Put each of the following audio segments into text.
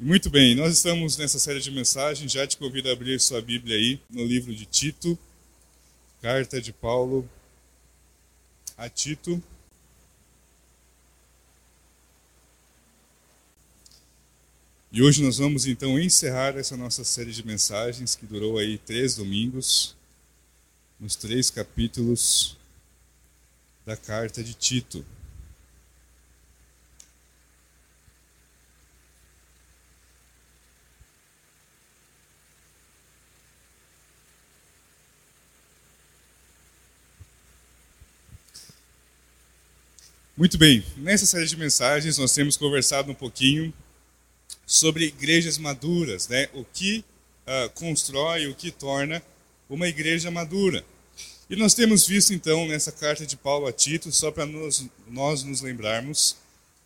Muito bem, nós estamos nessa série de mensagens. Já te convido a abrir sua Bíblia aí no livro de Tito, carta de Paulo a Tito. E hoje nós vamos então encerrar essa nossa série de mensagens que durou aí três domingos, nos três capítulos da carta de Tito. Muito bem, nessa série de mensagens nós temos conversado um pouquinho sobre igrejas maduras, né? o que uh, constrói, o que torna uma igreja madura. E nós temos visto então nessa carta de Paulo a Tito, só para nós, nós nos lembrarmos,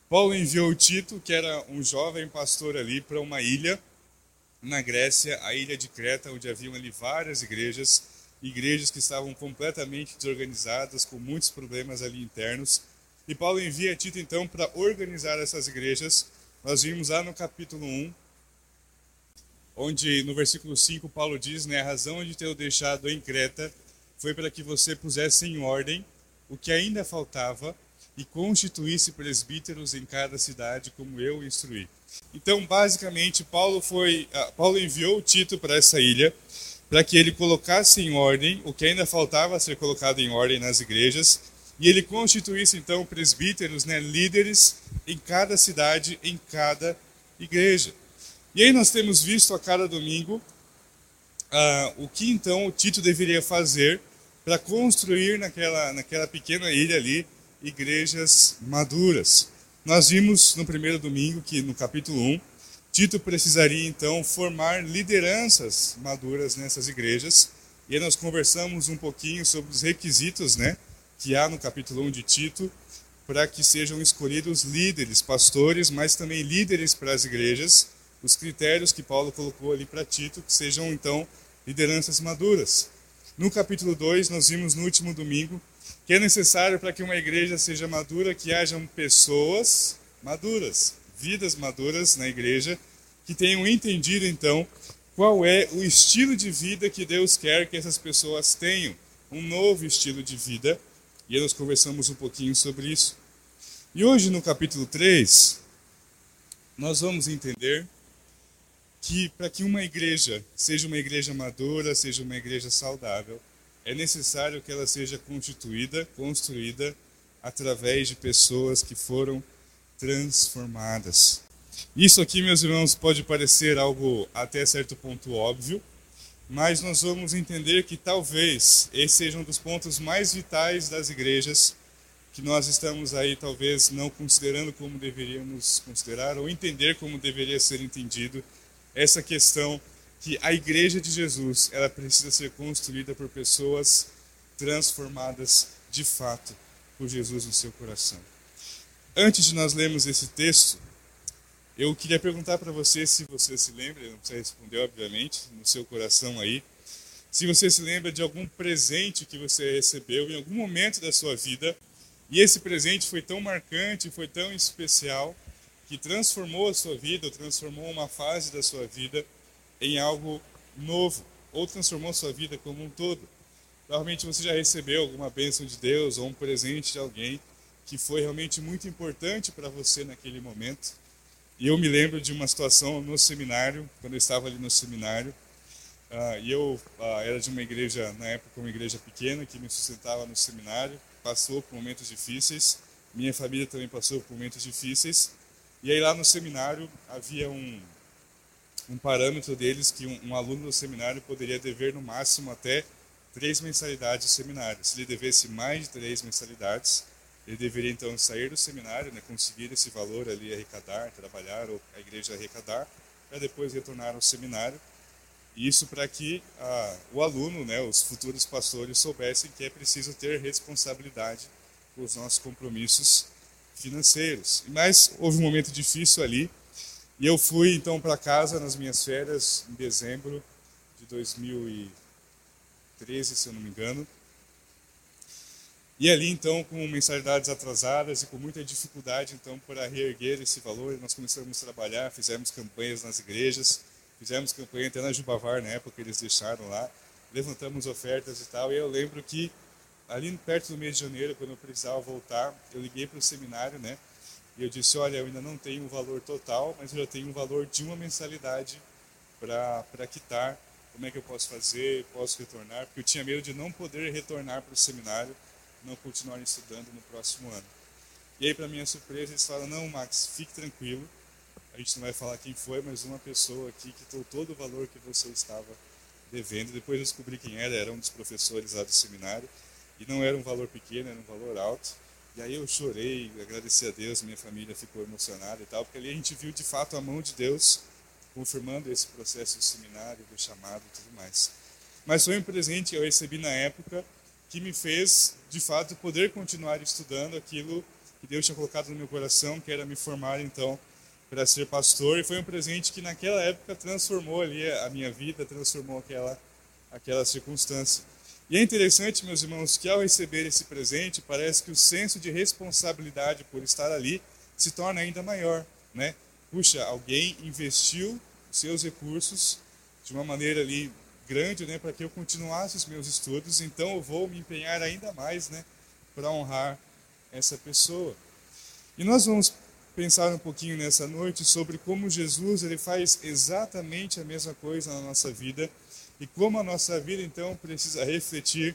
Paulo enviou Tito, que era um jovem pastor ali, para uma ilha na Grécia, a ilha de Creta, onde haviam ali várias igrejas, igrejas que estavam completamente desorganizadas, com muitos problemas ali internos e Paulo envia Tito então para organizar essas igrejas. Nós vimos lá no capítulo 1, onde no versículo 5 Paulo diz, né, a razão de ter o deixado em Creta foi para que você pusesse em ordem o que ainda faltava e constituísse presbíteros em cada cidade, como eu instruí. Então, basicamente, Paulo foi, uh, Paulo enviou Tito para essa ilha para que ele colocasse em ordem o que ainda faltava ser colocado em ordem nas igrejas e ele constituísse então presbíteros, né, líderes em cada cidade, em cada igreja. E aí nós temos visto a cada domingo uh, o que então o Tito deveria fazer para construir naquela, naquela pequena ilha ali igrejas maduras. Nós vimos no primeiro domingo que no capítulo 1, Tito precisaria então formar lideranças maduras nessas igrejas. E aí nós conversamos um pouquinho sobre os requisitos, né? Que há no capítulo 1 de Tito, para que sejam escolhidos líderes, pastores, mas também líderes para as igrejas, os critérios que Paulo colocou ali para Tito, que sejam então lideranças maduras. No capítulo 2, nós vimos no último domingo que é necessário para que uma igreja seja madura que hajam pessoas maduras, vidas maduras na igreja, que tenham entendido então qual é o estilo de vida que Deus quer que essas pessoas tenham, um novo estilo de vida e nós conversamos um pouquinho sobre isso. E hoje, no capítulo 3, nós vamos entender que para que uma igreja seja uma igreja madura, seja uma igreja saudável, é necessário que ela seja constituída, construída através de pessoas que foram transformadas. Isso aqui, meus irmãos, pode parecer algo até certo ponto óbvio, mas nós vamos entender que talvez esse seja um dos pontos mais vitais das igrejas que nós estamos aí talvez não considerando como deveríamos considerar ou entender como deveria ser entendido essa questão que a igreja de Jesus ela precisa ser construída por pessoas transformadas de fato por Jesus no seu coração. Antes de nós lermos esse texto, eu queria perguntar para você se você se lembra, não precisa responder, obviamente, no seu coração aí, se você se lembra de algum presente que você recebeu em algum momento da sua vida e esse presente foi tão marcante, foi tão especial, que transformou a sua vida, ou transformou uma fase da sua vida em algo novo, ou transformou a sua vida como um todo. Provavelmente você já recebeu alguma bênção de Deus ou um presente de alguém que foi realmente muito importante para você naquele momento e eu me lembro de uma situação no seminário, quando eu estava ali no seminário, uh, e eu uh, era de uma igreja, na época, uma igreja pequena, que me sustentava no seminário, passou por momentos difíceis, minha família também passou por momentos difíceis, e aí lá no seminário havia um, um parâmetro deles que um, um aluno do seminário poderia dever no máximo até três mensalidades do seminário. Se ele devesse mais de três mensalidades, ele deveria então sair do seminário, né, conseguir esse valor ali, arrecadar, trabalhar, ou a igreja arrecadar, para depois retornar ao seminário. Isso para que ah, o aluno, né, os futuros pastores, soubessem que é preciso ter responsabilidade com os nossos compromissos financeiros. Mas houve um momento difícil ali, e eu fui então para casa nas minhas férias, em dezembro de 2013, se eu não me engano. E ali, então, com mensalidades atrasadas e com muita dificuldade, então, para reerguer esse valor, nós começamos a trabalhar, fizemos campanhas nas igrejas, fizemos campanha até na Jubavar, na época eles deixaram lá, levantamos ofertas e tal, e eu lembro que ali perto do mês de janeiro, quando eu precisava voltar, eu liguei para o seminário, né, e eu disse, olha, eu ainda não tenho o valor total, mas eu já tenho o valor de uma mensalidade para quitar, como é que eu posso fazer, posso retornar, porque eu tinha medo de não poder retornar para o seminário, não continuar estudando no próximo ano. E aí, para minha surpresa, eles falaram, não, Max, fique tranquilo, a gente não vai falar quem foi, mas uma pessoa aqui quitou todo o valor que você estava devendo. Depois eu descobri quem era, era um dos professores lá do seminário, e não era um valor pequeno, era um valor alto. E aí eu chorei, agradeci a Deus, minha família ficou emocionada e tal, porque ali a gente viu de fato a mão de Deus confirmando esse processo de seminário, do chamado e tudo mais. Mas foi um presente que eu recebi na época que me fez, de fato, poder continuar estudando aquilo que Deus tinha colocado no meu coração, que era me formar então para ser pastor. E foi um presente que naquela época transformou ali a minha vida, transformou aquela aquela circunstância. E é interessante, meus irmãos, que ao receber esse presente, parece que o senso de responsabilidade por estar ali se torna ainda maior, né? Puxa, alguém investiu seus recursos de uma maneira ali grande, né, para que eu continuasse os meus estudos, então eu vou me empenhar ainda mais, né, para honrar essa pessoa. E nós vamos pensar um pouquinho nessa noite sobre como Jesus ele faz exatamente a mesma coisa na nossa vida e como a nossa vida, então, precisa refletir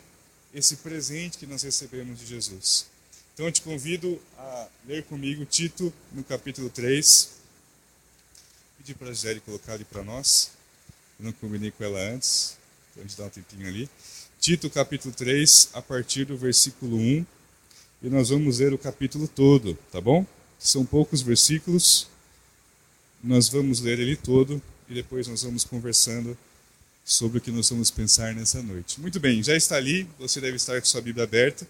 esse presente que nós recebemos de Jesus. Então, eu te convido a ler comigo Tito, no capítulo 3. Pedir para a Gisele colocar ali para nós. Eu não combinei com ela antes, então a gente dá um tempinho ali. Tito, capítulo 3, a partir do versículo 1. E nós vamos ler o capítulo todo, tá bom? São poucos versículos. Nós vamos ler ele todo e depois nós vamos conversando sobre o que nós vamos pensar nessa noite. Muito bem, já está ali, você deve estar com sua Bíblia aberta.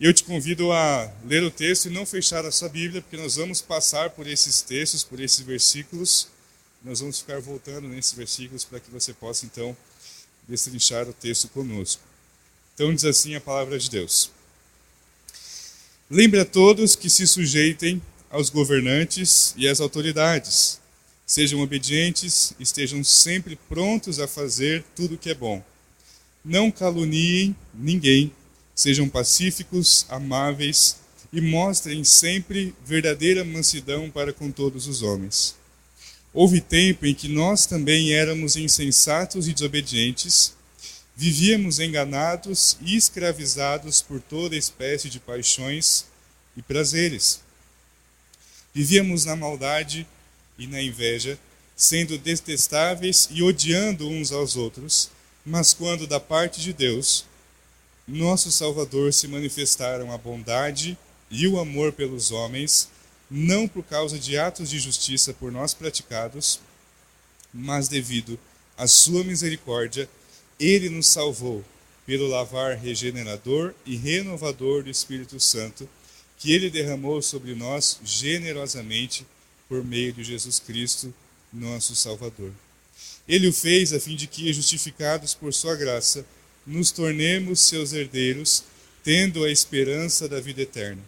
E eu te convido a ler o texto e não fechar a sua Bíblia, porque nós vamos passar por esses textos, por esses versículos. Nós vamos ficar voltando nesses versículos para que você possa então destrinchar o texto conosco. Então diz assim a palavra de Deus. Lembre a todos que se sujeitem aos governantes e às autoridades Sejam obedientes, estejam sempre prontos a fazer tudo o que é bom. Não caluniem ninguém, sejam pacíficos, amáveis e mostrem sempre verdadeira mansidão para com todos os homens. Houve tempo em que nós também éramos insensatos e desobedientes, vivíamos enganados e escravizados por toda espécie de paixões e prazeres. Vivíamos na maldade e na inveja, sendo detestáveis e odiando uns aos outros, mas quando da parte de Deus, nosso Salvador, se manifestaram a bondade e o amor pelos homens, não por causa de atos de justiça por nós praticados, mas devido à sua misericórdia, ele nos salvou pelo lavar regenerador e renovador do Espírito Santo, que ele derramou sobre nós generosamente por meio de Jesus Cristo, nosso Salvador. Ele o fez a fim de que, justificados por sua graça, nos tornemos seus herdeiros, tendo a esperança da vida eterna.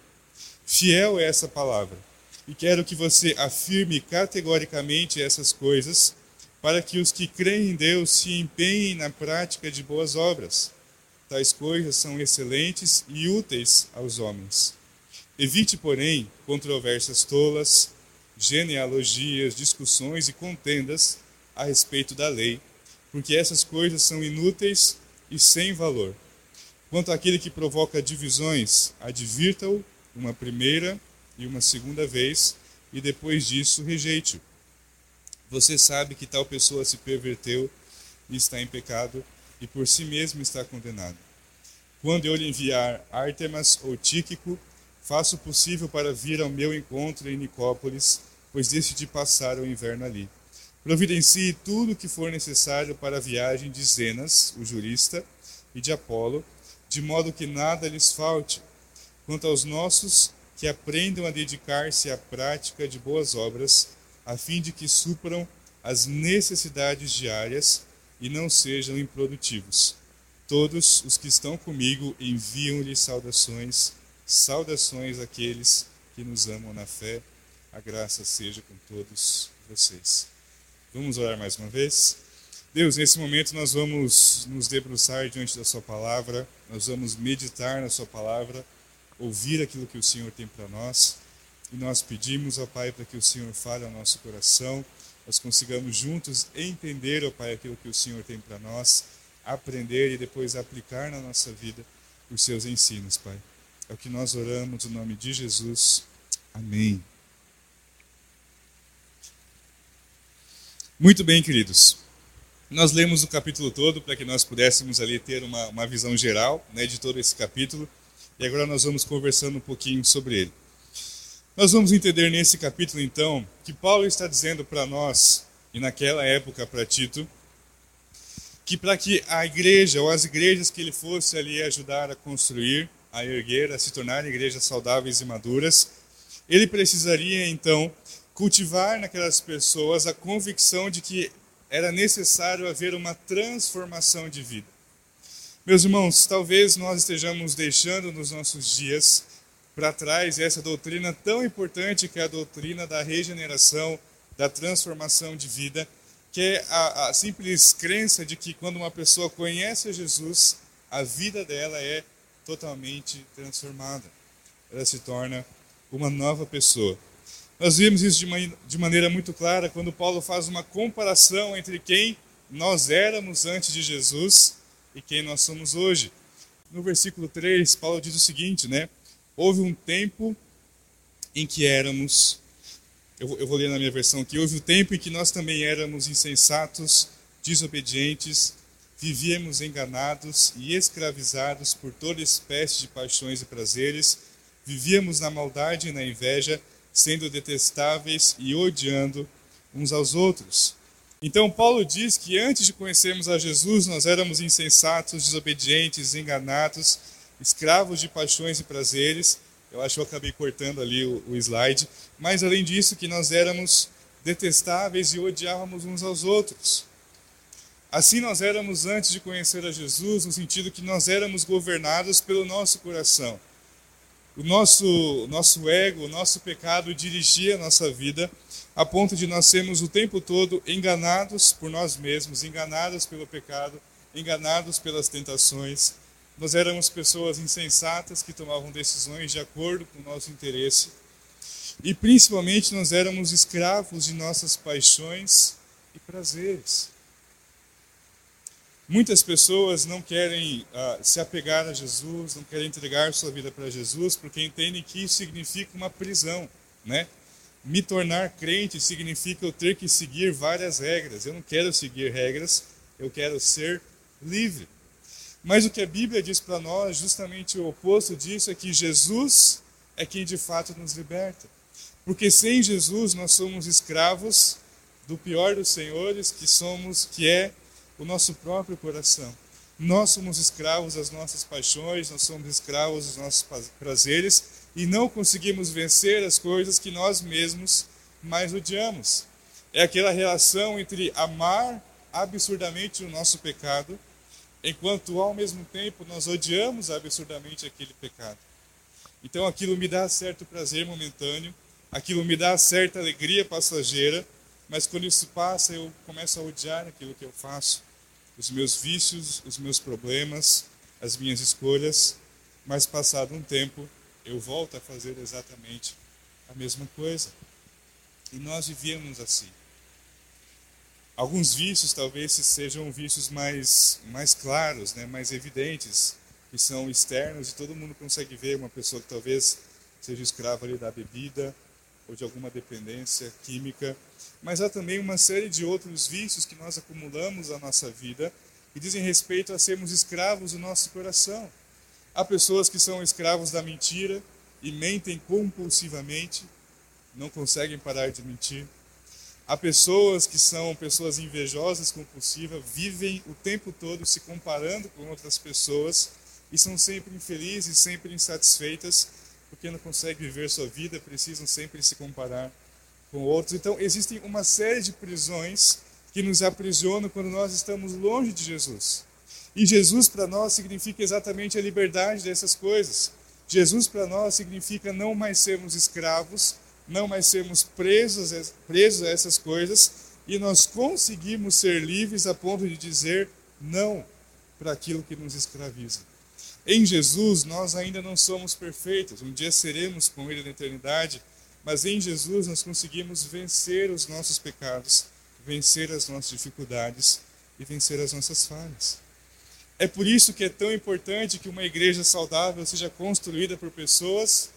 Fiel é essa palavra, e quero que você afirme categoricamente essas coisas, para que os que creem em Deus se empenhem na prática de boas obras. Tais coisas são excelentes e úteis aos homens. Evite, porém, controvérsias tolas, genealogias, discussões e contendas a respeito da lei, porque essas coisas são inúteis e sem valor. Quanto àquele que provoca divisões, advirta-o uma primeira e uma segunda vez, e depois disso rejeite-o. Você sabe que tal pessoa se perverteu e está em pecado, e por si mesmo está condenado. Quando eu lhe enviar Artemas ou Tíquico, Faço o possível para vir ao meu encontro em Nicópolis, pois decidi passar o inverno ali. Providencie tudo o que for necessário para a viagem de Zenas, o jurista, e de Apolo, de modo que nada lhes falte. Quanto aos nossos, que aprendam a dedicar-se à prática de boas obras, a fim de que supram as necessidades diárias e não sejam improdutivos. todos os que estão comigo enviam-lhe saudações, saudações àqueles que nos amam na fé. A graça seja com todos vocês. Vamos orar mais uma vez? Deus, nesse momento nós vamos nos debruçar diante da Sua palavra, nós vamos meditar na Sua palavra, ouvir aquilo que o Senhor tem para nós. E nós pedimos ao Pai para que o Senhor fale ao nosso coração, nós consigamos juntos entender, ó Pai, aquilo que o Senhor tem para nós, aprender e depois aplicar na nossa vida os seus ensinos, Pai. É o que nós oramos no nome de Jesus. Amém. Muito bem, queridos. Nós lemos o capítulo todo para que nós pudéssemos ali ter uma, uma visão geral né, de todo esse capítulo. E agora nós vamos conversando um pouquinho sobre ele. Nós vamos entender nesse capítulo, então, que Paulo está dizendo para nós, e naquela época para Tito, que para que a igreja ou as igrejas que ele fosse ali ajudar a construir, a erguer, a se tornarem igrejas saudáveis e maduras, ele precisaria então cultivar naquelas pessoas a convicção de que era necessário haver uma transformação de vida. Meus irmãos, talvez nós estejamos deixando nos nossos dias para trás essa doutrina tão importante que é a doutrina da regeneração, da transformação de vida, que é a, a simples crença de que quando uma pessoa conhece Jesus, a vida dela é totalmente transformada. Ela se torna uma nova pessoa. Nós vimos isso de, uma, de maneira muito clara quando Paulo faz uma comparação entre quem nós éramos antes de Jesus e quem nós somos hoje. No versículo 3, Paulo diz o seguinte, né? Houve um tempo em que éramos, eu, eu vou ler na minha versão aqui, houve um tempo em que nós também éramos insensatos, desobedientes, vivíamos enganados e escravizados por toda espécie de paixões e prazeres, vivíamos na maldade e na inveja, sendo detestáveis e odiando uns aos outros. Então, Paulo diz que antes de conhecermos a Jesus, nós éramos insensatos, desobedientes, enganados, escravos de paixões e prazeres. Eu acho que eu acabei cortando ali o, o slide. Mas, além disso, que nós éramos detestáveis e odiávamos uns aos outros. Assim nós éramos antes de conhecer a Jesus, no sentido que nós éramos governados pelo nosso coração. O nosso, nosso ego, o nosso pecado dirigia a nossa vida a ponto de nós sermos o tempo todo enganados por nós mesmos, enganados pelo pecado, enganados pelas tentações, nós éramos pessoas insensatas que tomavam decisões de acordo com o nosso interesse. E principalmente nós éramos escravos de nossas paixões e prazeres. Muitas pessoas não querem uh, se apegar a Jesus, não querem entregar sua vida para Jesus, porque entendem que isso significa uma prisão, né? Me tornar crente significa eu ter que seguir várias regras. Eu não quero seguir regras, eu quero ser livre. Mas o que a Bíblia diz para nós, justamente o oposto disso, é que Jesus é quem de fato nos liberta. Porque sem Jesus nós somos escravos do pior dos senhores, que somos, que é o nosso próprio coração. Nós somos escravos das nossas paixões, nós somos escravos dos nossos prazeres e não conseguimos vencer as coisas que nós mesmos mais odiamos. É aquela relação entre amar absurdamente o nosso pecado enquanto ao mesmo tempo nós odiamos absurdamente aquele pecado. Então aquilo me dá certo prazer momentâneo, aquilo me dá certa alegria passageira, mas quando isso passa eu começo a odiar aquilo que eu faço, os meus vícios, os meus problemas, as minhas escolhas, mas passado um tempo eu volto a fazer exatamente a mesma coisa. E nós vivíamos assim. Alguns vícios talvez sejam vícios mais, mais claros, né, mais evidentes, que são externos e todo mundo consegue ver uma pessoa que talvez seja escrava ali da bebida ou de alguma dependência química. Mas há também uma série de outros vícios que nós acumulamos na nossa vida que dizem respeito a sermos escravos do nosso coração. Há pessoas que são escravos da mentira e mentem compulsivamente, não conseguem parar de mentir. Há pessoas que são pessoas invejosas, compulsivas, vivem o tempo todo se comparando com outras pessoas e são sempre infelizes, sempre insatisfeitas, porque não conseguem viver sua vida, precisam sempre se comparar com outros. Então, existem uma série de prisões que nos aprisionam quando nós estamos longe de Jesus. E Jesus para nós significa exatamente a liberdade dessas coisas. Jesus para nós significa não mais sermos escravos, não mais sermos presos, presos a essas coisas, e nós conseguimos ser livres a ponto de dizer não para aquilo que nos escraviza. Em Jesus, nós ainda não somos perfeitos, um dia seremos com Ele na eternidade, mas em Jesus nós conseguimos vencer os nossos pecados, vencer as nossas dificuldades e vencer as nossas falhas. É por isso que é tão importante que uma igreja saudável seja construída por pessoas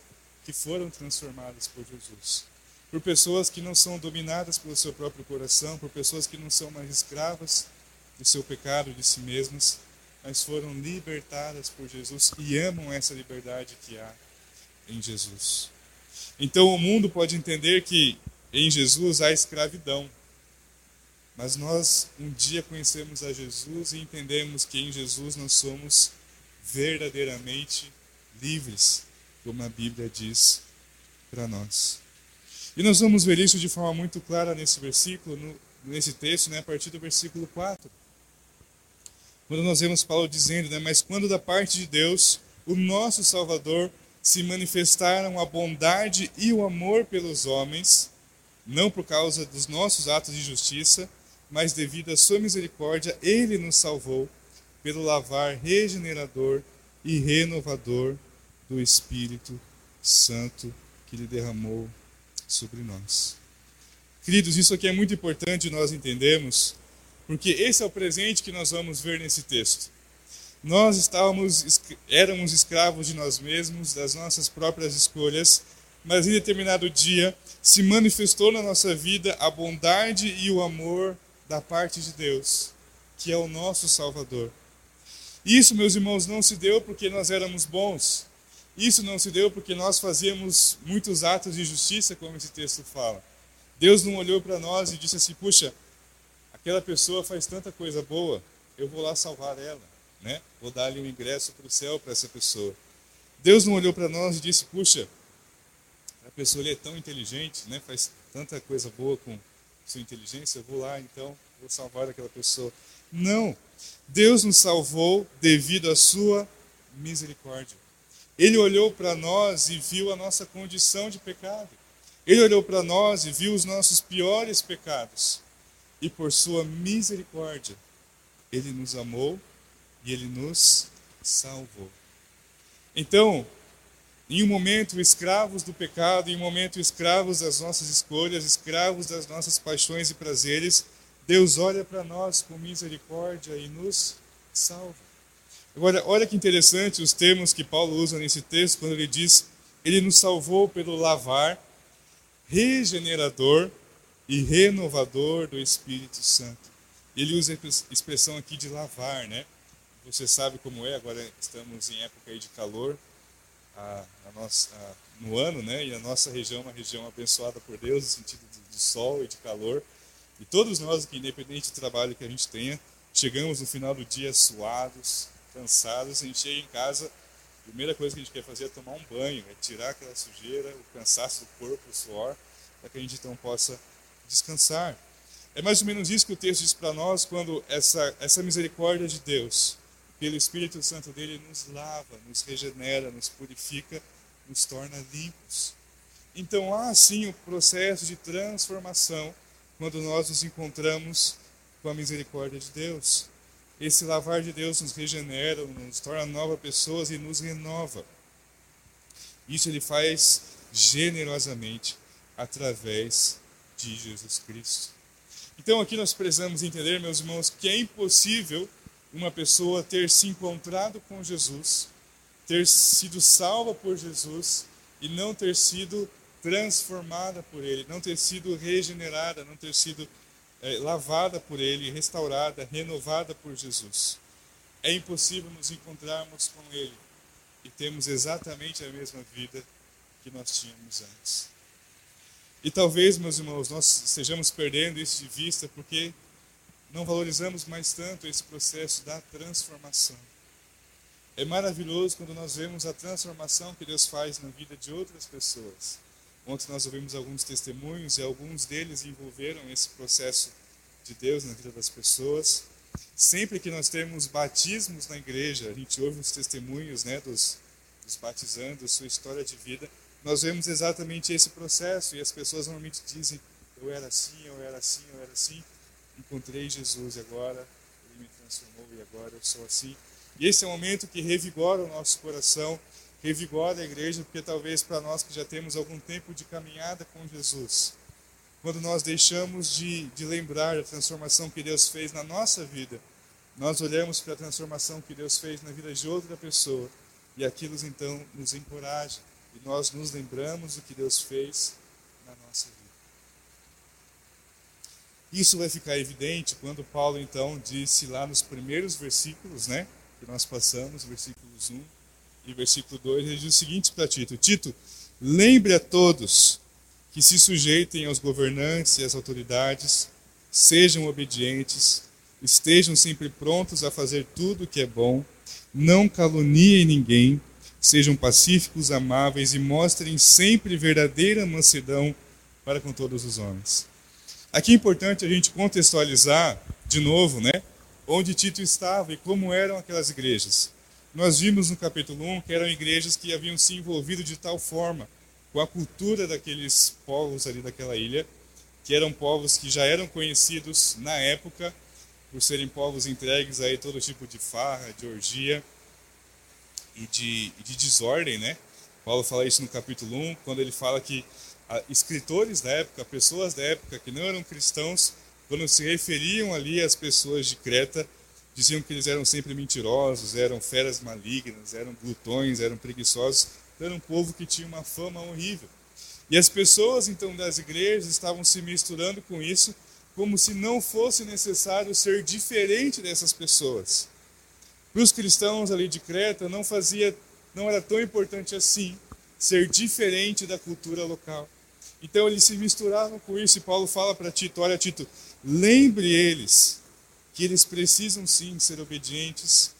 que foram transformadas por Jesus. Por pessoas que não são dominadas pelo seu próprio coração, por pessoas que não são mais escravas do seu pecado, de si mesmas, mas foram libertadas por Jesus e amam essa liberdade que há em Jesus. Então o mundo pode entender que em Jesus há escravidão. Mas nós um dia conhecemos a Jesus e entendemos que em Jesus nós somos verdadeiramente livres, como a Bíblia diz para nós. E nós vamos ver isso de forma muito clara nesse versículo, no, nesse texto, né, a partir do versículo 4. Quando nós vemos Paulo dizendo, né, mas quando da parte de Deus, o nosso Salvador, se manifestaram a bondade e o amor pelos homens, não por causa dos nossos atos de justiça, mas devido à sua misericórdia, ele nos salvou pelo lavar regenerador e renovador do Espírito Santo que ele derramou sobre nós. Queridos, isso aqui é muito importante nós entendermos porque esse é o presente que nós vamos ver nesse texto. Nós estávamos, éramos escravos de nós mesmos, das nossas próprias escolhas, mas em determinado dia se manifestou na nossa vida a bondade e o amor da parte de Deus, que é o nosso Salvador. Isso, meus irmãos, não se deu porque nós éramos bons. Isso não se deu porque nós fazíamos muitos atos de justiça, como esse texto fala. Deus não olhou para nós e disse assim: puxa, aquela pessoa faz tanta coisa boa, eu vou lá salvar ela, né? Vou dar-lhe um ingresso para o céu para essa pessoa. Deus não olhou para nós e disse: puxa, a pessoa é tão inteligente, né? Faz tanta coisa boa com sua inteligência, eu vou lá então, vou salvar aquela pessoa. Não. Deus nos salvou devido à sua misericórdia. Ele olhou para nós e viu a nossa condição de pecado. Ele olhou para nós e viu os nossos piores pecados e por sua misericórdia, ele nos amou e ele nos salvou. Então, em um momento escravos do pecado, em um momento escravos das nossas escolhas, escravos das nossas paixões e prazeres, Deus olha para nós com misericórdia e nos salva. Agora, olha que interessante os termos que Paulo usa nesse texto, quando ele diz: Ele nos salvou pelo lavar regenerador e renovador do Espírito Santo. Ele usa a expressão aqui de lavar, né? Você sabe como é, agora estamos em época de calor a, a nossa, a, no ano, né? E a nossa região é uma região abençoada por Deus, no sentido de, de sol e de calor. E todos nós aqui, independente do trabalho que a gente tenha, chegamos no final do dia suados, cansados, a gente chega em casa, a primeira coisa que a gente quer fazer é tomar um banho, é tirar aquela sujeira, o cansaço do corpo, o suor, para que a gente então possa descansar. É mais ou menos isso que o texto diz para nós quando essa, essa misericórdia de Deus, pelo Espírito Santo dele, nos lava, nos regenera, nos purifica, nos torna limpos. Então há sim o processo de transformação quando nós nos encontramos com a misericórdia de Deus. Esse lavar de Deus nos regenera, nos torna novas pessoas e nos renova. Isso ele faz generosamente através de Jesus Cristo. Então aqui nós precisamos entender, meus irmãos, que é impossível uma pessoa ter se encontrado com Jesus, ter sido salva por Jesus e não ter sido transformada por Ele, não ter sido regenerada, não ter sido é, lavada por Ele, restaurada, renovada por Jesus. É impossível nos encontrarmos com Ele e termos exatamente a mesma vida que nós tínhamos antes. E talvez, meus irmãos, nós estejamos perdendo isso de vista porque não valorizamos mais tanto esse processo da transformação. É maravilhoso quando nós vemos a transformação que Deus faz na vida de outras pessoas. Ontem nós ouvimos alguns testemunhos e alguns deles envolveram esse processo de Deus na vida das pessoas. Sempre que nós temos batismos na igreja, a gente ouve os testemunhos né, dos, dos batizandos, sua história de vida, nós vemos exatamente esse processo e as pessoas normalmente dizem: Eu era assim, eu era assim, eu era assim, encontrei Jesus agora ele me transformou e agora eu sou assim. E esse é o momento que revigora o nosso coração, revigora a igreja, porque talvez para nós que já temos algum tempo de caminhada com Jesus, quando nós deixamos de, de lembrar a transformação que Deus fez na nossa vida, nós olhamos para a transformação que Deus fez na vida de outra pessoa e aquilo então nos encoraja e nós nos lembramos do que Deus fez na nossa vida. Isso vai ficar evidente quando Paulo então disse lá nos primeiros versículos, né, que nós passamos, versículos 1 e versículo 2, ele diz o seguinte para Tito: Tito, lembre a todos que se sujeitem aos governantes e às autoridades, sejam obedientes, estejam sempre prontos a fazer tudo o que é bom, não caluniem ninguém, sejam pacíficos, amáveis e mostrem sempre verdadeira mansidão para com todos os homens. Aqui é importante a gente contextualizar de novo, né, onde Tito estava e como eram aquelas igrejas. Nós vimos no capítulo 1 que eram igrejas que haviam se envolvido de tal forma com a cultura daqueles povos ali daquela ilha, que eram povos que já eram conhecidos na época por serem povos entregues a todo tipo de farra, de orgia e de, de desordem, né? Paulo fala isso no capítulo 1, quando ele fala que escritores da época, pessoas da época que não eram cristãos, quando se referiam ali às pessoas de Creta, diziam que eles eram sempre mentirosos, eram feras malignas, eram glutões, eram preguiçosos, era um povo que tinha uma fama horrível. E as pessoas então das igrejas estavam se misturando com isso, como se não fosse necessário ser diferente dessas pessoas. Para os cristãos ali de Creta não fazia, não era tão importante assim ser diferente da cultura local. Então eles se misturavam com isso e Paulo fala para Tito, olha Tito, lembre eles que eles precisam sim ser obedientes,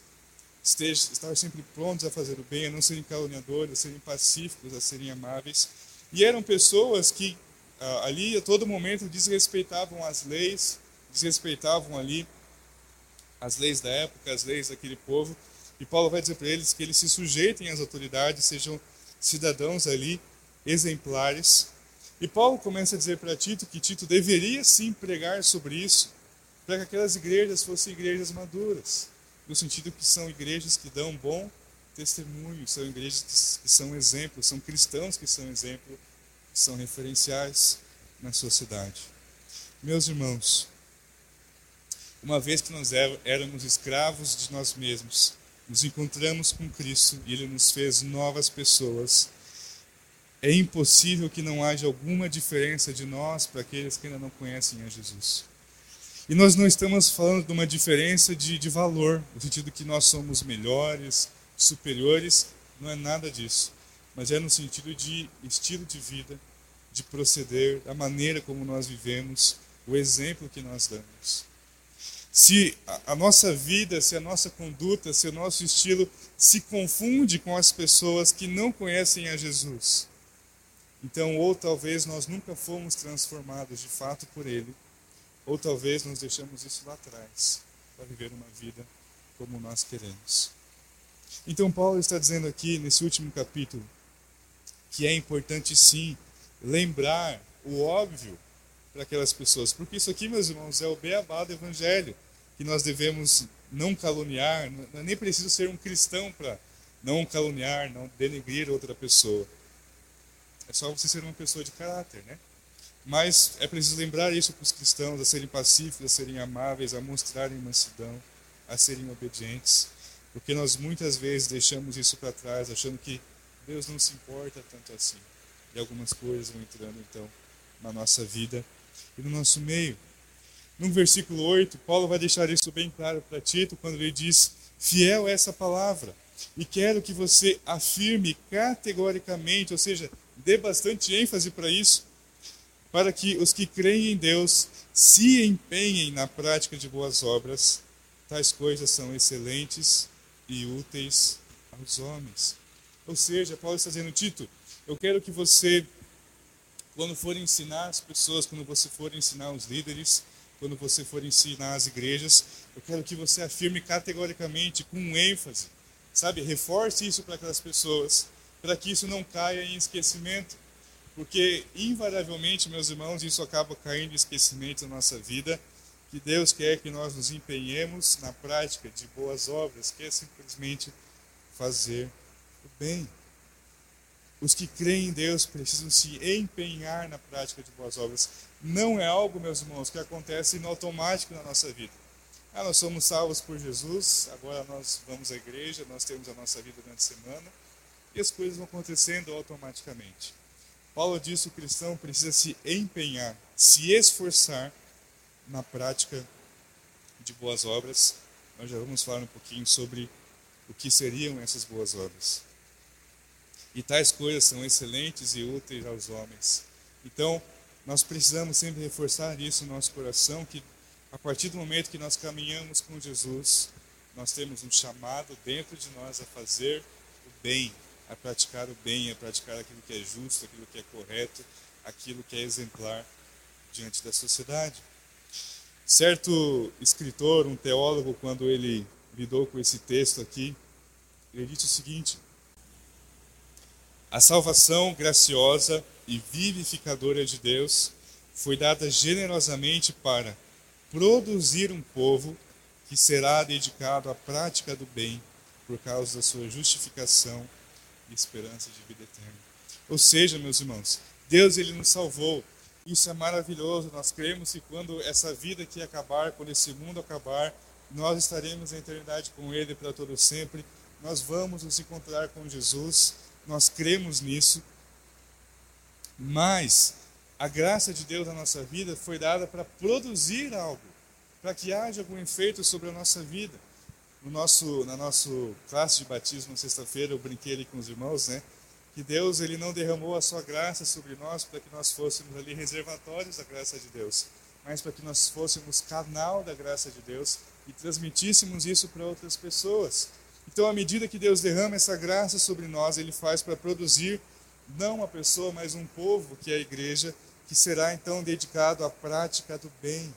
esteja, estar sempre prontos a fazer o bem, a não serem caluniadores, a serem pacíficos, a serem amáveis. E eram pessoas que ah, ali a todo momento desrespeitavam as leis, desrespeitavam ali as leis da época, as leis daquele povo. E Paulo vai dizer para eles que eles se sujeitem às autoridades, sejam cidadãos ali exemplares. E Paulo começa a dizer para Tito que Tito deveria sim pregar sobre isso, para que aquelas igrejas fossem igrejas maduras, no sentido que são igrejas que dão bom testemunho, são igrejas que são exemplos, são cristãos que são exemplo, que são referenciais na sociedade. Meus irmãos, uma vez que nós é, éramos escravos de nós mesmos, nos encontramos com Cristo e Ele nos fez novas pessoas. É impossível que não haja alguma diferença de nós para aqueles que ainda não conhecem a Jesus. E nós não estamos falando de uma diferença de, de valor, no sentido que nós somos melhores, superiores, não é nada disso. Mas é no sentido de estilo de vida, de proceder, a maneira como nós vivemos, o exemplo que nós damos. Se a nossa vida, se a nossa conduta, se o nosso estilo se confunde com as pessoas que não conhecem a Jesus, então, ou talvez nós nunca fomos transformados de fato por Ele, ou talvez nós deixamos isso lá atrás para viver uma vida como nós queremos. Então, Paulo está dizendo aqui, nesse último capítulo, que é importante sim lembrar o óbvio para aquelas pessoas, porque isso aqui, meus irmãos, é o beabá do Evangelho, que nós devemos não caluniar, é nem preciso ser um cristão para não caluniar, não denegrir outra pessoa. É só você ser uma pessoa de caráter, né? Mas é preciso lembrar isso para os cristãos, a serem pacíficos, a serem amáveis, a mostrarem mansidão, a serem obedientes, porque nós muitas vezes deixamos isso para trás, achando que Deus não se importa tanto assim. E algumas coisas vão entrando então na nossa vida e no nosso meio. No versículo 8, Paulo vai deixar isso bem claro para Tito quando ele diz: Fiel é essa palavra, e quero que você afirme categoricamente, ou seja, dê bastante ênfase para isso, para que os que creem em Deus se empenhem na prática de boas obras. Tais coisas são excelentes e úteis aos homens. Ou seja, Paulo está dizendo, Tito, eu quero que você, quando for ensinar as pessoas, quando você for ensinar os líderes, quando você for ensinar as igrejas, eu quero que você afirme categoricamente, com ênfase, sabe? Reforce isso para aquelas pessoas, para que isso não caia em esquecimento. Porque, invariavelmente, meus irmãos, isso acaba caindo em esquecimento na nossa vida. Que Deus quer que nós nos empenhemos na prática de boas obras, que é simplesmente fazer o bem. Os que creem em Deus precisam se empenhar na prática de boas obras. Não é algo, meus irmãos, que acontece no automático na nossa vida. Ah, nós somos salvos por Jesus, agora nós vamos à igreja, nós temos a nossa vida durante a semana, e as coisas vão acontecendo automaticamente. Paulo diz que o cristão precisa se empenhar, se esforçar na prática de boas obras. Nós já vamos falar um pouquinho sobre o que seriam essas boas obras. E tais coisas são excelentes e úteis aos homens. Então, nós precisamos sempre reforçar isso no nosso coração, que a partir do momento que nós caminhamos com Jesus, nós temos um chamado dentro de nós a fazer o bem, a praticar o bem, a praticar aquilo que é justo, aquilo que é correto, aquilo que é exemplar diante da sociedade. Certo escritor, um teólogo, quando ele lidou com esse texto aqui, ele disse o seguinte: a salvação graciosa e vivificadora de Deus foi dada generosamente para produzir um povo que será dedicado à prática do bem por causa da sua justificação e esperança de vida eterna. Ou seja, meus irmãos, Deus ele nos salvou. Isso é maravilhoso. Nós cremos que quando essa vida aqui acabar, quando esse mundo acabar, nós estaremos na eternidade com Ele para todo sempre. Nós vamos nos encontrar com Jesus nós cremos nisso, mas a graça de Deus na nossa vida foi dada para produzir algo, para que haja algum efeito sobre a nossa vida. No nosso, na nossa classe de batismo, na sexta-feira, eu brinquei ali com os irmãos, né? Que Deus ele não derramou a sua graça sobre nós para que nós fôssemos ali reservatórios da graça de Deus, mas para que nós fôssemos canal da graça de Deus e transmitíssemos isso para outras pessoas. Então, à medida que Deus derrama essa graça sobre nós, Ele faz para produzir não uma pessoa, mas um povo, que é a igreja, que será então dedicado à prática do bem,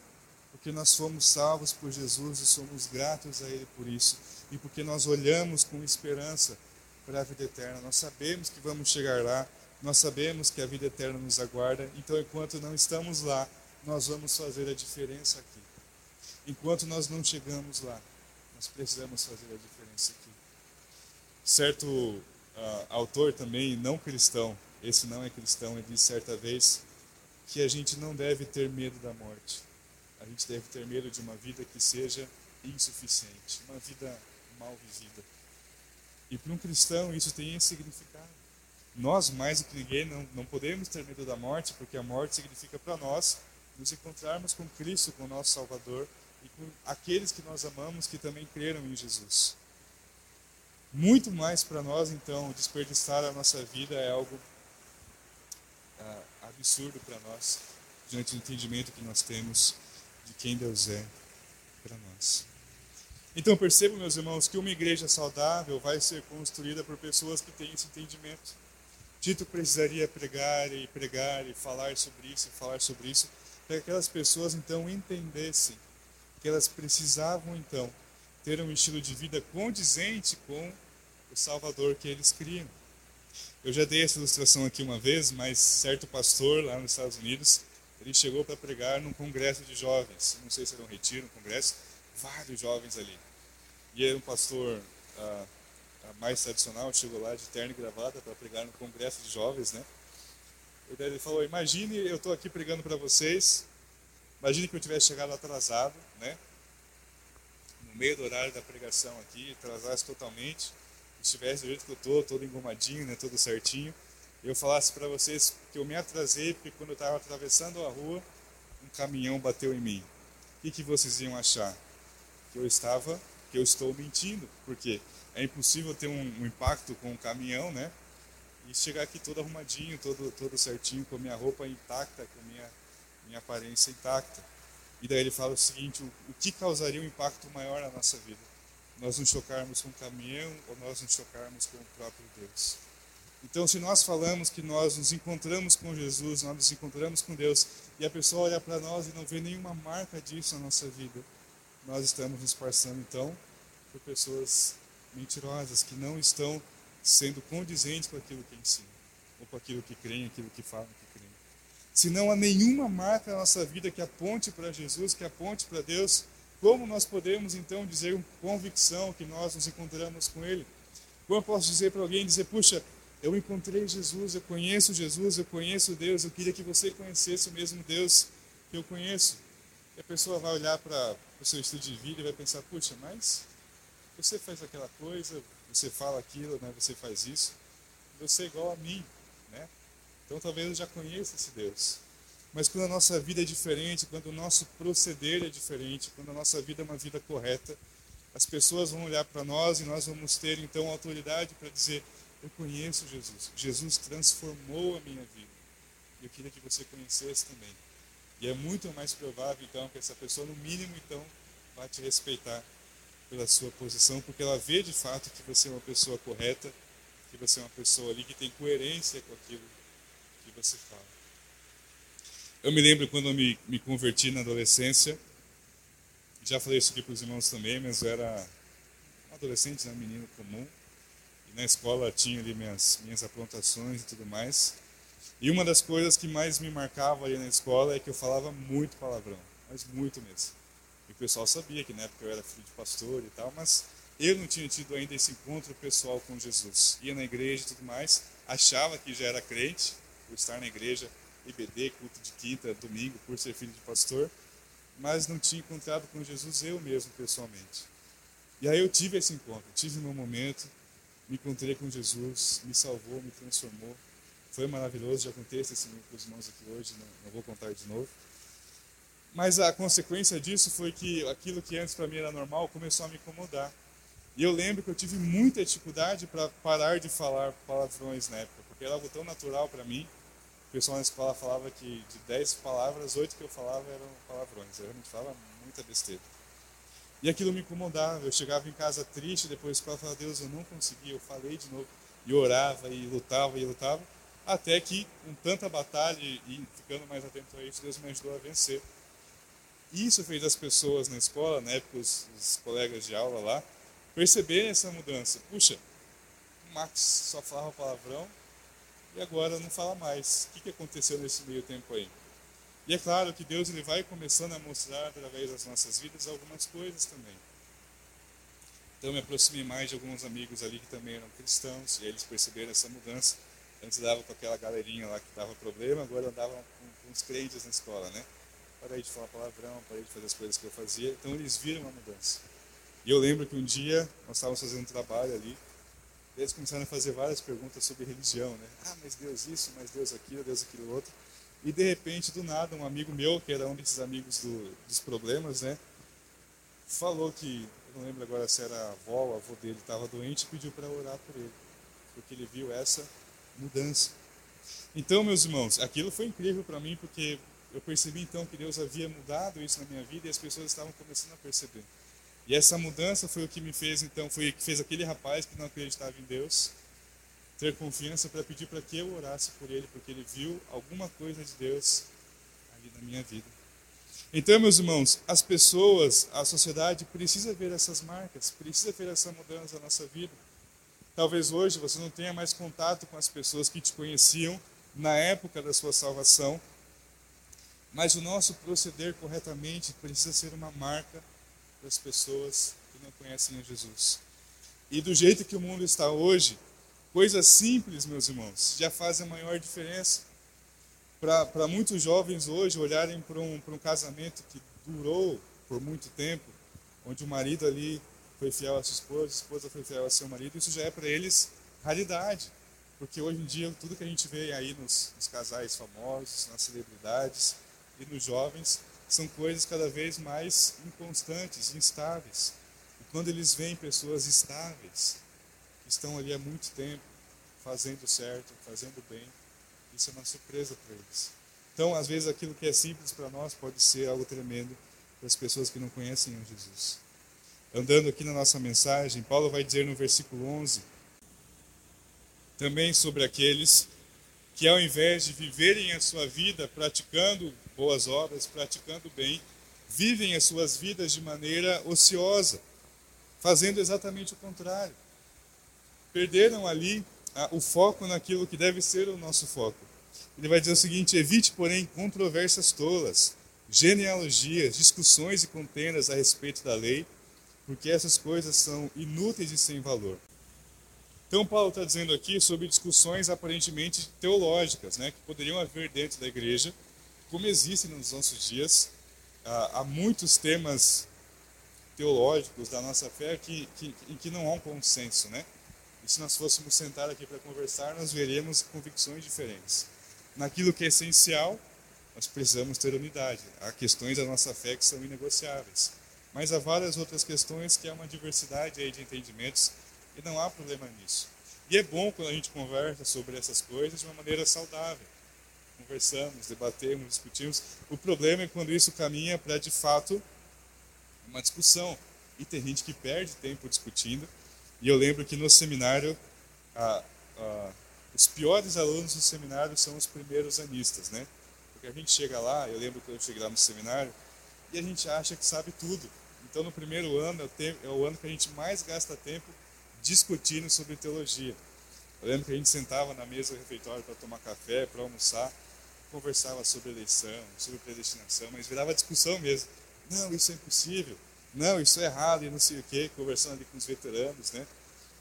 porque nós fomos salvos por Jesus e somos gratos a Ele por isso, e porque nós olhamos com esperança para a vida eterna. Nós sabemos que vamos chegar lá, nós sabemos que a vida eterna nos aguarda, então enquanto não estamos lá, nós vamos fazer a diferença aqui. Enquanto nós não chegamos lá, nós precisamos fazer a diferença aqui. Certo uh, autor também, não cristão, esse não é cristão, ele disse certa vez que a gente não deve ter medo da morte. A gente deve ter medo de uma vida que seja insuficiente, uma vida mal vivida. E para um cristão isso tem esse significado. Nós, mais do que ninguém, não, não podemos ter medo da morte, porque a morte significa para nós nos encontrarmos com Cristo, com o nosso Salvador, e com aqueles que nós amamos que também creram em Jesus. Muito mais para nós, então, desperdiçar a nossa vida é algo ah, absurdo para nós, diante do entendimento que nós temos de quem Deus é para nós. Então percebo, meus irmãos, que uma igreja saudável vai ser construída por pessoas que têm esse entendimento. Tito precisaria pregar e pregar e falar sobre isso e falar sobre isso, para que aquelas pessoas então entendessem que elas precisavam então ter um estilo de vida condizente com o Salvador que eles criam. Eu já dei essa ilustração aqui uma vez, mas certo pastor lá nos Estados Unidos, ele chegou para pregar num congresso de jovens, não sei se era um retiro, um congresso, vários jovens ali. E era um pastor ah, ah mais tradicional, chegou lá de terno e gravata para pregar no congresso de jovens, né? E daí ele falou: Imagine eu estou aqui pregando para vocês, Imagine que eu tivesse chegado atrasado, né? No meio do horário da pregação aqui, atrasasse totalmente, estivesse do jeito que eu estou, todo engomadinho, né? Todo certinho. Eu falasse para vocês que eu me atrasei porque quando eu estava atravessando a rua, um caminhão bateu em mim. O que, que vocês iam achar? Que eu estava, que eu estou mentindo, porque é impossível ter um, um impacto com um caminhão, né? E chegar aqui todo arrumadinho, todo, todo certinho, com a minha roupa intacta, com a minha minha aparência intacta. E daí ele fala o seguinte: o, o que causaria um impacto maior na nossa vida? Nós nos chocarmos com um caminhão ou nós nos chocarmos com o próprio Deus? Então, se nós falamos que nós nos encontramos com Jesus, nós nos encontramos com Deus, e a pessoa olha para nós e não vê nenhuma marca disso na nossa vida, nós estamos nos passando, então, por pessoas mentirosas, que não estão sendo condizentes com aquilo que ensinam, ou com aquilo que creem, aquilo que falam que creem. Se não há nenhuma marca na nossa vida que aponte para Jesus, que aponte para Deus, como nós podemos então dizer com convicção que nós nos encontramos com Ele? Como eu posso dizer para alguém, dizer, puxa, eu encontrei Jesus, eu conheço Jesus, eu conheço Deus, eu queria que você conhecesse o mesmo Deus que eu conheço. E a pessoa vai olhar para o seu estilo de vida e vai pensar, puxa, mas você faz aquela coisa, você fala aquilo, né, você faz isso, você é igual a mim, né? Então talvez eu já conheça esse Deus. Mas quando a nossa vida é diferente, quando o nosso proceder é diferente, quando a nossa vida é uma vida correta, as pessoas vão olhar para nós e nós vamos ter então autoridade para dizer: Eu conheço Jesus. Jesus transformou a minha vida. Eu queria que você conhecesse também. E é muito mais provável então que essa pessoa, no mínimo, então, vai te respeitar pela sua posição, porque ela vê de fato que você é uma pessoa correta, que você é uma pessoa ali que tem coerência com aquilo que você fala. Eu me lembro quando eu me, me converti na adolescência, já falei isso aqui para os irmãos também, mas eu era um adolescente, né, um menino comum, e na escola tinha ali minhas, minhas aprontações e tudo mais. E uma das coisas que mais me marcava ali na escola é que eu falava muito palavrão, mas muito mesmo. E o pessoal sabia que na época eu era filho de pastor e tal, mas eu não tinha tido ainda esse encontro pessoal com Jesus. Ia na igreja e tudo mais, achava que já era crente, por estar na igreja, IBD, culto de quinta, domingo, por ser filho de pastor, mas não tinha encontrado com Jesus eu mesmo pessoalmente. E aí eu tive esse encontro, tive meu momento, me encontrei com Jesus, me salvou, me transformou. Foi maravilhoso, já contei esse testemunho para os irmãos aqui hoje, não, não vou contar de novo. Mas a consequência disso foi que aquilo que antes para mim era normal começou a me incomodar. E eu lembro que eu tive muita dificuldade para parar de falar palavrões na época, porque era algo tão natural para mim. O pessoal na escola falava que de 10 palavras, 8 que eu falava eram palavrões. Eu realmente falava muita besteira. E aquilo me incomodava. Eu chegava em casa triste, depois escola falava, Deus, eu não consegui. Eu falei de novo. E orava, e lutava, e lutava. Até que, com tanta batalha e ficando mais atento a isso, Deus me ajudou a vencer. Isso fez as pessoas na escola, na época os, os colegas de aula lá, perceberem essa mudança. Puxa, o Max só falava palavrão e agora não fala mais. O que aconteceu nesse meio tempo aí? E é claro que Deus ele vai começando a mostrar através das nossas vidas algumas coisas também. Então me aproximei mais de alguns amigos ali que também eram cristãos e eles perceberam essa mudança. Antes dava com aquela galerinha lá que dava problema, agora andava com, com os crentes na escola, né? parei de falar palavrão, parei de fazer as coisas que eu fazia. Então eles viram a mudança. E eu lembro que um dia nós estávamos fazendo um trabalho ali, e eles começaram a fazer várias perguntas sobre religião, né? Ah, mas Deus isso, mas Deus aquilo, Deus aquilo outro. E de repente, do nada, um amigo meu, que era um desses amigos do, dos problemas, né? Falou que, não lembro agora se era a avó, o avô dele estava doente pediu para orar por ele, porque ele viu essa mudança. Então, meus irmãos, aquilo foi incrível para mim, porque eu percebi então que Deus havia mudado isso na minha vida e as pessoas estavam começando a perceber. E essa mudança foi o que me fez então, foi que fez aquele rapaz que não acreditava em Deus ter confiança para pedir para que eu orasse por ele, porque ele viu alguma coisa de Deus ali na minha vida. Então, meus irmãos, as pessoas, a sociedade precisa ver essas marcas, precisa ver essa mudança na nossa vida. Talvez hoje você não tenha mais contato com as pessoas que te conheciam na época da sua salvação, mas o nosso proceder corretamente precisa ser uma marca para as pessoas que não conhecem a Jesus. E do jeito que o mundo está hoje, coisas simples, meus irmãos, já fazem a maior diferença. Para muitos jovens hoje olharem para um, um casamento que durou por muito tempo, onde o marido ali foi fiel à sua esposa, a esposa foi fiel ao seu marido, isso já é para eles raridade. Porque hoje em dia, tudo que a gente vê aí nos, nos casais famosos, nas celebridades, e nos jovens são coisas cada vez mais inconstantes, instáveis. E quando eles veem pessoas estáveis, estão ali há muito tempo, fazendo certo, fazendo bem, isso é uma surpresa para eles. Então, às vezes, aquilo que é simples para nós pode ser algo tremendo para as pessoas que não conhecem o Jesus. Andando aqui na nossa mensagem, Paulo vai dizer no versículo 11: também sobre aqueles que, ao invés de viverem a sua vida praticando boas obras, praticando bem, vivem as suas vidas de maneira ociosa, fazendo exatamente o contrário. Perderam ali ah, o foco naquilo que deve ser o nosso foco. Ele vai dizer o seguinte: evite, porém, controvérsias tolas, genealogias, discussões e contendas a respeito da lei, porque essas coisas são inúteis e sem valor. Então, Paulo está dizendo aqui sobre discussões aparentemente teológicas, né, que poderiam haver dentro da igreja, como existem nos nossos dias. Há muitos temas teológicos da nossa fé que, que, em que não há um consenso, né? E se nós fôssemos sentar aqui para conversar, nós veríamos convicções diferentes. Naquilo que é essencial, nós precisamos ter unidade. Há questões da nossa fé que são inegociáveis. Mas há várias outras questões que há uma diversidade aí de entendimentos e não há problema nisso. E é bom quando a gente conversa sobre essas coisas de uma maneira saudável. Conversamos, debatemos, discutimos. O problema é quando isso caminha para, de fato, uma discussão. E tem gente que perde tempo discutindo. E eu lembro que no seminário, a, a, os piores alunos do seminário são os primeiros anistas, né? Porque a gente chega lá, eu lembro que eu cheguei lá no seminário, e a gente acha que sabe tudo. Então, no primeiro ano, é o, ano que a gente mais gasta tempo discutindo sobre teologia. Eu lembro que a gente sentava na mesa do refeitório para tomar café, para almoçar, conversava sobre eleição, sobre predestinação, mas virava discussão mesmo. Não, isso é impossível. Não, isso é errado e não sei o quê, conversando ali com os veteranos, né?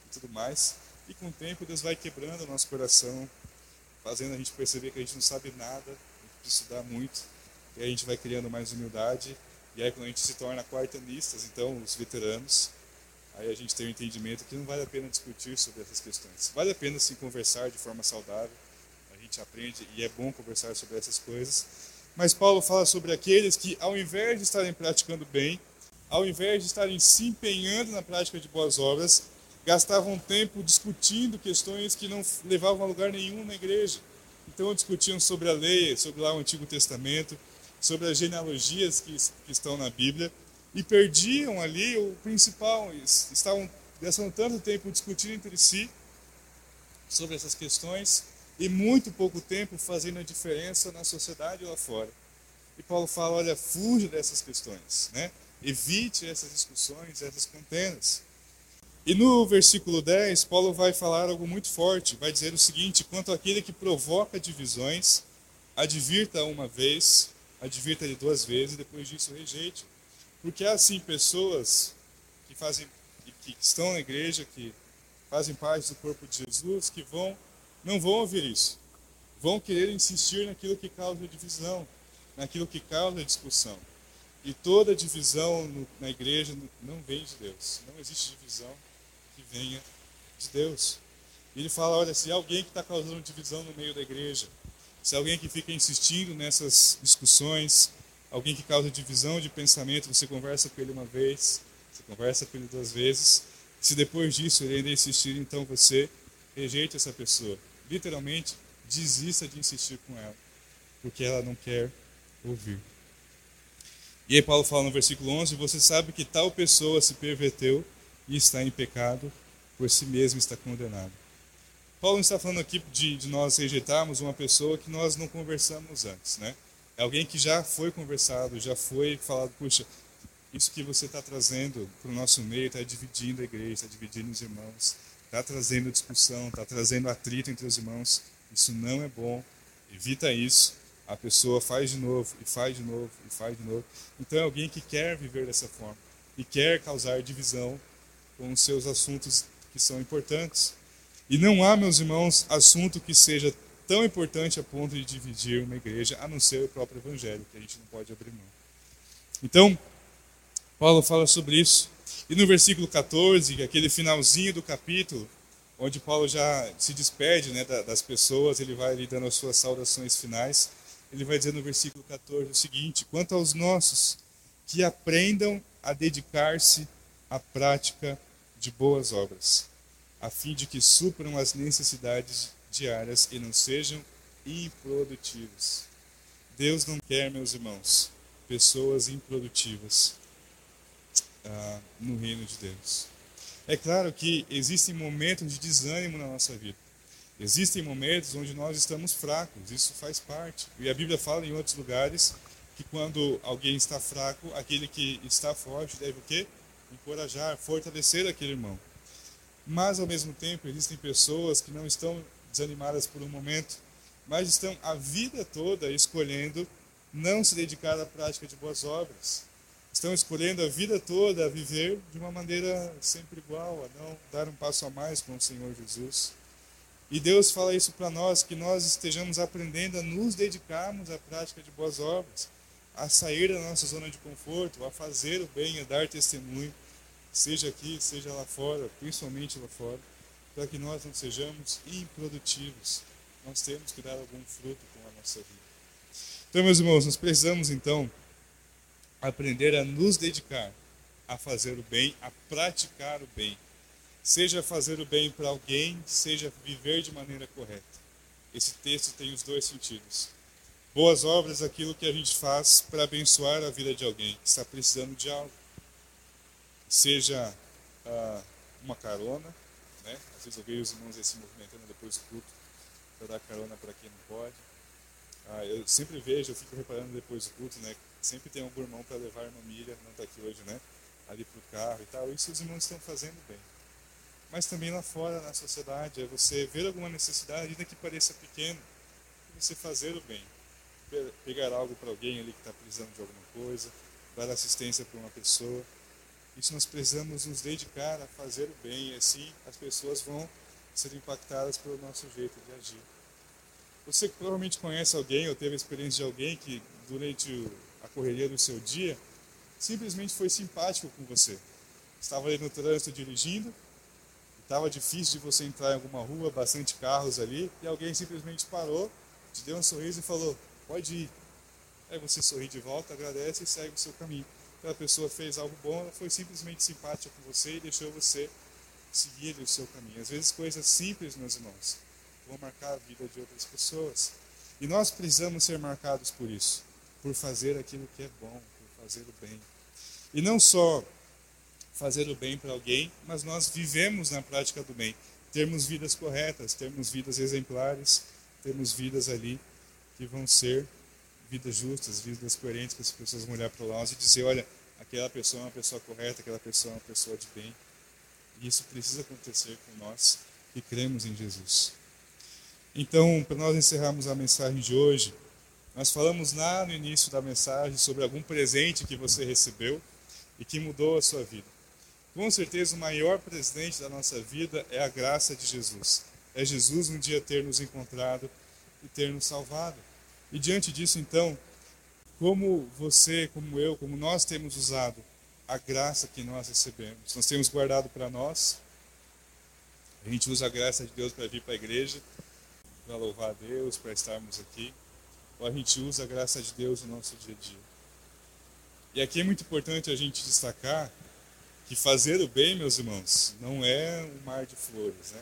E tudo mais. E com o tempo Deus vai quebrando o nosso coração, fazendo a gente perceber que a gente não sabe nada, a gente precisa estudar muito. E a gente vai criando mais humildade. E aí quando a gente se torna quartanistas, então os veteranos, aí a gente tem o um entendimento que não vale a pena discutir sobre essas questões. Vale a pena sim conversar de forma saudável. A gente aprende e é bom conversar sobre essas coisas. Mas Paulo fala sobre aqueles que, ao invés de estarem praticando bem, ao invés de estarem se empenhando na prática de boas obras, gastavam tempo discutindo questões que não levavam a lugar nenhum na igreja. Então discutiam sobre a lei, sobre lá o Antigo Testamento, sobre as genealogias que, que estão na Bíblia e perdiam ali o principal. Estavam gastando tanto tempo discutindo entre si sobre essas questões e muito pouco tempo fazendo a diferença na sociedade lá fora. E Paulo fala, olha, fuja dessas questões, né? Evite essas discussões, essas contendas. E no versículo 10, Paulo vai falar algo muito forte. Vai dizer o seguinte: quanto àquele que provoca divisões, advirta uma vez, advirta-lhe duas vezes, e depois disso rejeite. Porque há assim pessoas que fazem que estão na igreja, que fazem parte do corpo de Jesus, que vão não vão ouvir isso. Vão querer insistir naquilo que causa divisão, naquilo que causa discussão. E toda divisão no, na igreja não vem de Deus. Não existe divisão que venha de Deus. E ele fala: olha, se alguém que está causando divisão no meio da igreja, se alguém que fica insistindo nessas discussões, alguém que causa divisão de pensamento, você conversa com ele uma vez, você conversa com ele duas vezes. Se depois disso ele ainda insistir, então você rejeite essa pessoa. Literalmente, desista de insistir com ela, porque ela não quer ouvir. E aí Paulo fala no versículo 11, você sabe que tal pessoa se perverteu e está em pecado, por si mesmo está condenado. Paulo está falando aqui de, de nós rejeitarmos uma pessoa que nós não conversamos antes, né? É alguém que já foi conversado, já foi falado, puxa, isso que você está trazendo para o nosso meio está dividindo a igreja, está dividindo os irmãos, está trazendo discussão, está trazendo atrito entre os irmãos. Isso não é bom. Evita isso a pessoa faz de novo, e faz de novo, e faz de novo. Então é alguém que quer viver dessa forma e quer causar divisão com os seus assuntos que são importantes. E não há, meus irmãos, assunto que seja tão importante a ponto de dividir uma igreja, a não ser o próprio evangelho, que a gente não pode abrir mão. Então, Paulo fala sobre isso. E no versículo 14, aquele finalzinho do capítulo, onde Paulo já se despede né, das pessoas, ele vai ali dando as suas saudações finais ele vai dizer no versículo 14 o seguinte: quanto aos nossos, que aprendam a dedicar-se à prática de boas obras, a fim de que supram as necessidades diárias e não sejam improdutivos. Deus não quer, meus irmãos, pessoas improdutivas ah, no reino de Deus. É claro que existem momentos de desânimo na nossa vida. Existem momentos onde nós estamos fracos, isso faz parte. E a Bíblia fala em outros lugares que quando alguém está fraco, aquele que está forte deve o quê? Encorajar, fortalecer aquele irmão. Mas ao mesmo tempo existem pessoas que não estão desanimadas por um momento, mas estão a vida toda escolhendo não se dedicar à prática de boas obras. Estão escolhendo a vida toda a viver de uma maneira sempre igual, a não dar um passo a mais com o Senhor Jesus. E Deus fala isso para nós, que nós estejamos aprendendo a nos dedicarmos à prática de boas obras a sair da nossa zona de conforto, a fazer o bem, a dar testemunho, seja aqui, seja lá fora, principalmente lá fora, para que nós não sejamos improdutivos. Nós temos que dar algum fruto com a nossa vida. Então, meus irmãos, nós precisamos então aprender a nos dedicar a fazer o bem, a praticar o bem. Seja fazer o bem para alguém, seja viver de maneira correta. Esse texto tem os dois sentidos. Boas obras, aquilo que a gente faz para abençoar a vida de alguém que está precisando de algo. Seja ah, uma carona, né? às vezes eu vejo os irmãos aí se movimentando depois do culto para dar carona para quem não pode. Ah, eu sempre vejo, eu fico reparando depois do culto, né? Sempre tem algum irmão para levar a irmã Miriam, não está aqui hoje, né? Ali para o carro e tal. Isso os irmãos estão fazendo bem. Mas também lá fora, na sociedade, é você ver alguma necessidade, ainda que pareça pequeno, você fazer o bem pegar algo para alguém ali que está precisando de alguma coisa, dar assistência para uma pessoa. Isso nós precisamos nos dedicar a fazer o bem, e assim as pessoas vão ser impactadas pelo nosso jeito de agir. Você provavelmente conhece alguém ou teve a experiência de alguém que durante a correria do seu dia simplesmente foi simpático com você. Estava ali no trânsito dirigindo, estava difícil de você entrar em alguma rua, bastante carros ali, e alguém simplesmente parou, te deu um sorriso e falou: pode ir. Aí você sorri de volta, agradece e segue o seu caminho. Aquela pessoa fez algo bom, ela foi simplesmente simpática com você e deixou você seguir o seu caminho. Às vezes coisas simples, meus irmãos, vão marcar a vida de outras pessoas. E nós precisamos ser marcados por isso, por fazer aquilo que é bom, por fazer o bem. E não só fazer o bem para alguém, mas nós vivemos na prática do bem. Termos vidas corretas, termos vidas exemplares, termos vidas ali que vão ser vidas justas, vidas coerentes, que as pessoas vão olhar para nós e dizer, olha, aquela pessoa é uma pessoa correta, aquela pessoa é uma pessoa de bem. E isso precisa acontecer com nós que cremos em Jesus. Então, para nós encerrarmos a mensagem de hoje, nós falamos lá no início da mensagem sobre algum presente que você recebeu e que mudou a sua vida. Com certeza, o maior presente da nossa vida é a graça de Jesus. É Jesus um dia ter nos encontrado e ter nos salvado. E diante disso, então, como você, como eu, como nós temos usado a graça que nós recebemos? Nós temos guardado para nós. A gente usa a graça de Deus para vir para a igreja, para louvar a Deus, para estarmos aqui. Ou a gente usa a graça de Deus no nosso dia a dia. E aqui é muito importante a gente destacar que fazer o bem, meus irmãos, não é um mar de flores, né?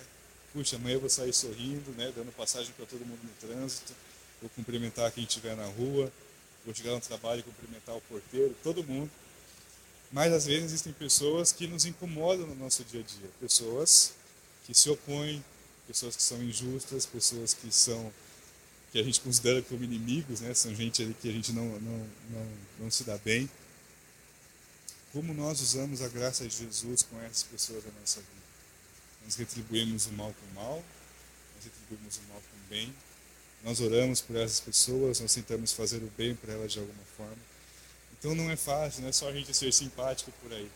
Puxa, amanhã eu vou sair sorrindo, né, dando passagem para todo mundo no trânsito vou cumprimentar quem estiver na rua, vou chegar no trabalho e cumprimentar o porteiro, todo mundo. Mas às vezes existem pessoas que nos incomodam no nosso dia a dia, pessoas que se opõem, pessoas que são injustas, pessoas que são que a gente considera como inimigos, né? São gente ali que a gente não não não, não se dá bem. Como nós usamos a graça de Jesus com essas pessoas da nossa vida? Nós retribuímos o mal com o mal, nós retribuímos o mal com o bem, nós oramos por essas pessoas, nós tentamos fazer o bem para elas de alguma forma. Então não é fácil, não é só a gente ser simpático por aí.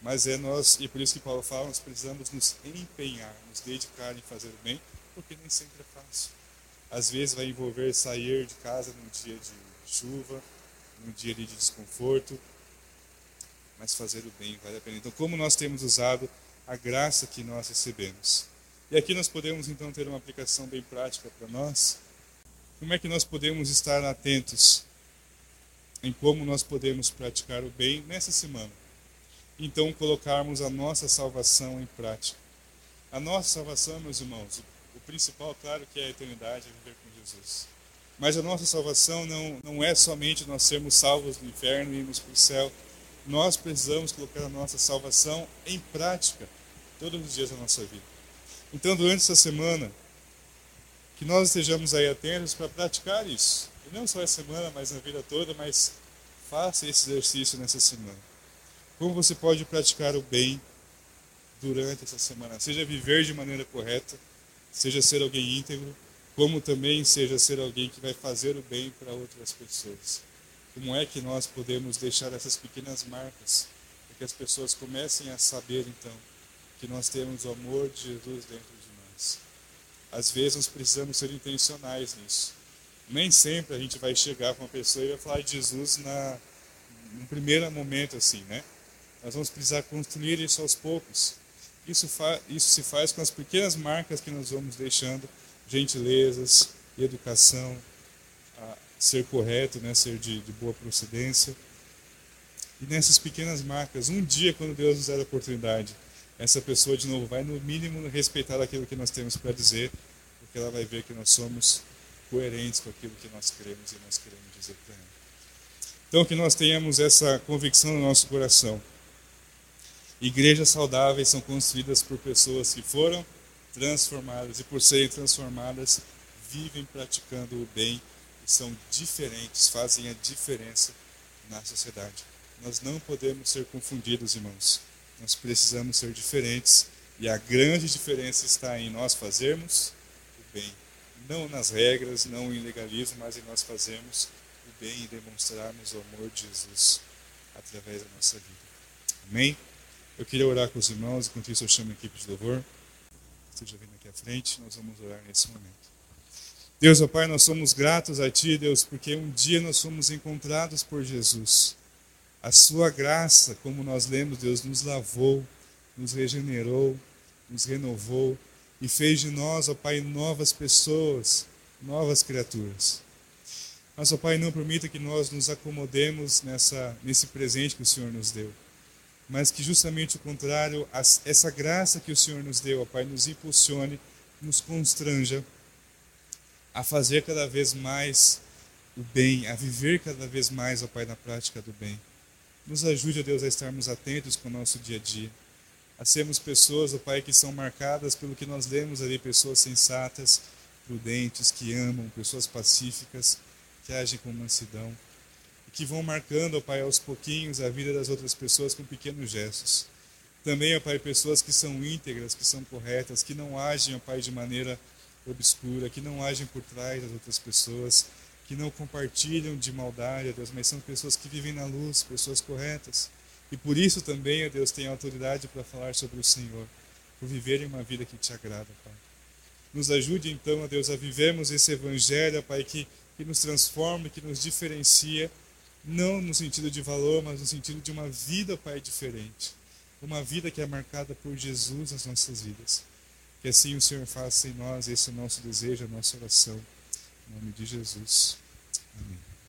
Mas é nós, e por isso que Paulo fala, nós precisamos nos empenhar, nos dedicar em fazer o bem, porque nem sempre é fácil. Às vezes vai envolver sair de casa num dia de chuva, num dia de desconforto, mas fazer o bem vale a pena. Então, como nós temos usado a graça que nós recebemos? E aqui nós podemos então ter uma aplicação bem prática para nós como é que nós podemos estar atentos em como nós podemos praticar o bem nessa semana? Então, colocarmos a nossa salvação em prática. A nossa salvação, meus irmãos, o principal, claro, que é a eternidade, é viver com Jesus. Mas a nossa salvação não, não é somente nós sermos salvos do inferno e irmos para o céu. Nós precisamos colocar a nossa salvação em prática todos os dias da nossa vida. Então, durante essa semana, Que nós estejamos aí atentos para praticar isso. E não só essa semana, mas na vida toda, mas faça esse exercício nessa semana. Como você pode praticar o bem durante essa semana? Seja viver de maneira correta, seja ser alguém íntegro, como também seja ser alguém que vai fazer o bem para outras pessoas. Como é que nós podemos deixar essas pequenas marcas para que as pessoas comecem a saber então que nós temos o amor de Jesus dentro de nós? Às vezes nós precisamos ser intencionais nisso. Nem sempre a gente vai chegar com uma pessoa e vai falar de Jesus na no primeiro momento assim, né? Nós vamos precisar construir isso aos poucos. Isso, isso se faz com as pequenas marcas que nós vamos deixando gentilezas, educação, ser correto, né, ser de, de boa procedência. E nessas pequenas marcas, um dia, quando Deus nos der a oportunidade, essa pessoa, de novo, vai no mínimo respeitar aquilo que nós temos para dizer, porque ela vai ver que nós somos coerentes com aquilo que nós queremos e nós queremos dizer para ela. Então, que nós tenhamos essa convicção no nosso coração. Igrejas saudáveis são construídas por pessoas que foram transformadas e por serem transformadas vivem praticando o bem são diferentes, fazem a diferença na sociedade. Nós não podemos ser confundidos, irmãos. Nós precisamos ser diferentes e a grande diferença está em nós fazermos o bem, não nas regras, não em legalismo, mas em nós fazermos o bem e demonstrarmos o amor de Jesus através da nossa vida. Amém? Eu queria orar com os irmãos, enquanto isso eu chamo a equipe de louvor esteja vindo aqui à frente, nós vamos orar nesse momento. Deus, ó Pai, nós somos gratos a Ti, Deus, porque um dia nós fomos encontrados por Jesus. A Sua graça, como nós lemos, Deus, nos lavou, nos regenerou, nos renovou e fez de nós, ó Pai, novas pessoas, novas criaturas. Mas, ó Pai, não permita que nós nos acomodemos nessa, nesse presente que o Senhor nos deu mas que justamente o contrário, essa graça que o Senhor nos deu, ó Pai, nos impulsione, nos constranja a fazer cada vez mais o bem, a viver cada vez mais, ó Pai, na prática do bem. Nos ajude, ó Deus, a estarmos atentos com o nosso dia a dia, a sermos pessoas, ó Pai, que são marcadas pelo que nós lemos ali, pessoas sensatas, prudentes, que amam, pessoas pacíficas, que agem com mansidão que vão marcando, ó Pai, aos pouquinhos a vida das outras pessoas com pequenos gestos. Também, ó Pai, pessoas que são íntegras, que são corretas, que não agem, ó Pai, de maneira obscura, que não agem por trás das outras pessoas, que não compartilham de maldade, ó Deus, mas são pessoas que vivem na luz, pessoas corretas. E por isso também, ó Deus, tem autoridade para falar sobre o Senhor, por viverem uma vida que te agrada, Pai. Nos ajude então, ó Deus, a vivermos esse evangelho, Pai, que, que nos transforma, que nos diferencia não no sentido de valor, mas no sentido de uma vida, Pai, diferente. Uma vida que é marcada por Jesus nas nossas vidas. Que assim o Senhor faça em nós, esse é o nosso desejo, a nossa oração. Em nome de Jesus. Amém.